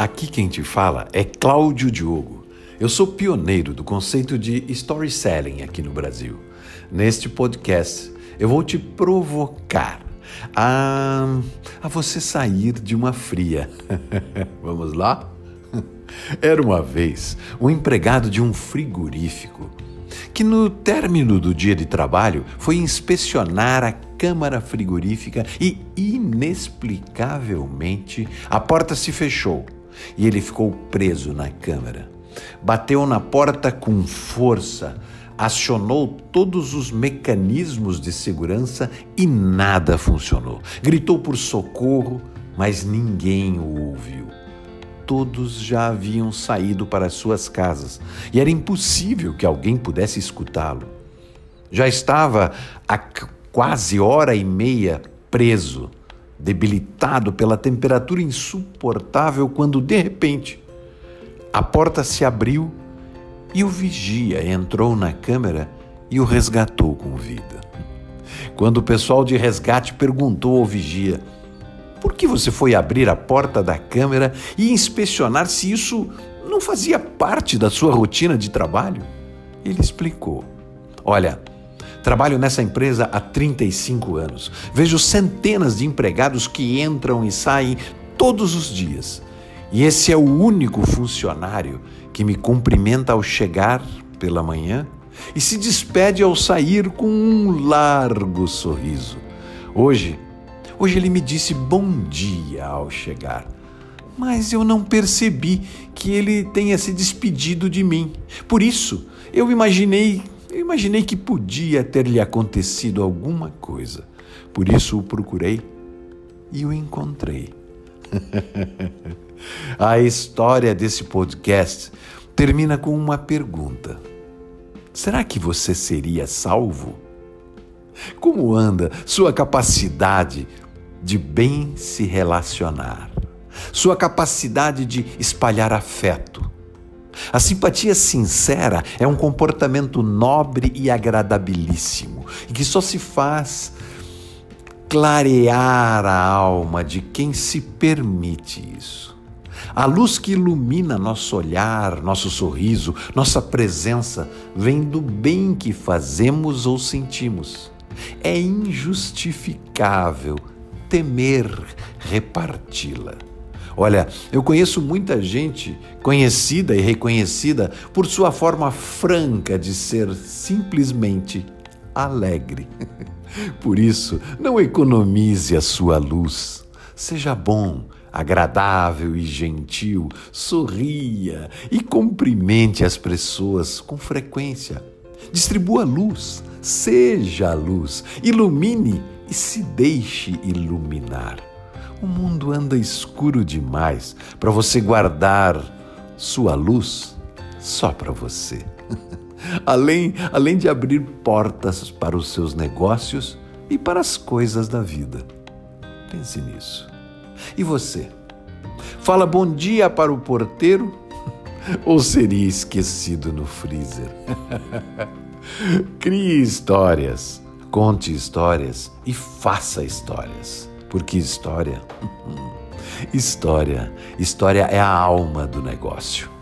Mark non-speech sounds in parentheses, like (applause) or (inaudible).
Aqui quem te fala é Cláudio Diogo. Eu sou pioneiro do conceito de storytelling aqui no Brasil. Neste podcast, eu vou te provocar a, a você sair de uma fria. (laughs) Vamos lá? (laughs) Era uma vez um empregado de um frigorífico que, no término do dia de trabalho, foi inspecionar a câmara frigorífica e, inexplicavelmente, a porta se fechou e ele ficou preso na câmara. Bateu na porta com força, acionou todos os mecanismos de segurança e nada funcionou. Gritou por socorro, mas ninguém o ouviu. Todos já haviam saído para suas casas e era impossível que alguém pudesse escutá-lo. Já estava há quase hora e meia preso debilitado pela temperatura insuportável, quando de repente a porta se abriu e o vigia entrou na câmera e o resgatou com vida. Quando o pessoal de resgate perguntou ao vigia: por que você foi abrir a porta da câmera e inspecionar se isso não fazia parte da sua rotina de trabalho? Ele explicou: Olha, Trabalho nessa empresa há 35 anos. Vejo centenas de empregados que entram e saem todos os dias. E esse é o único funcionário que me cumprimenta ao chegar pela manhã e se despede ao sair com um largo sorriso. Hoje, hoje ele me disse bom dia ao chegar. Mas eu não percebi que ele tenha se despedido de mim. Por isso, eu imaginei eu imaginei que podia ter lhe acontecido alguma coisa. Por isso o procurei e o encontrei. (laughs) A história desse podcast termina com uma pergunta: Será que você seria salvo? Como anda sua capacidade de bem se relacionar? Sua capacidade de espalhar afeto? A simpatia sincera é um comportamento nobre e agradabilíssimo, e que só se faz clarear a alma de quem se permite isso. A luz que ilumina nosso olhar, nosso sorriso, nossa presença, vem do bem que fazemos ou sentimos. É injustificável temer reparti-la. Olha, eu conheço muita gente conhecida e reconhecida por sua forma franca de ser simplesmente alegre. (laughs) Por isso, não economize a sua luz. Seja bom, agradável e gentil, sorria e cumprimente as pessoas com frequência. Distribua luz, seja luz, ilumine e se deixe iluminar. O mundo anda escuro demais para você guardar sua luz só para você. (laughs) além, além de abrir portas para os seus negócios e para as coisas da vida. Pense nisso. E você? Fala bom dia para o porteiro (laughs) ou seria esquecido no freezer? (laughs) Crie histórias, conte histórias e faça histórias. Porque história, (laughs) história, história é a alma do negócio.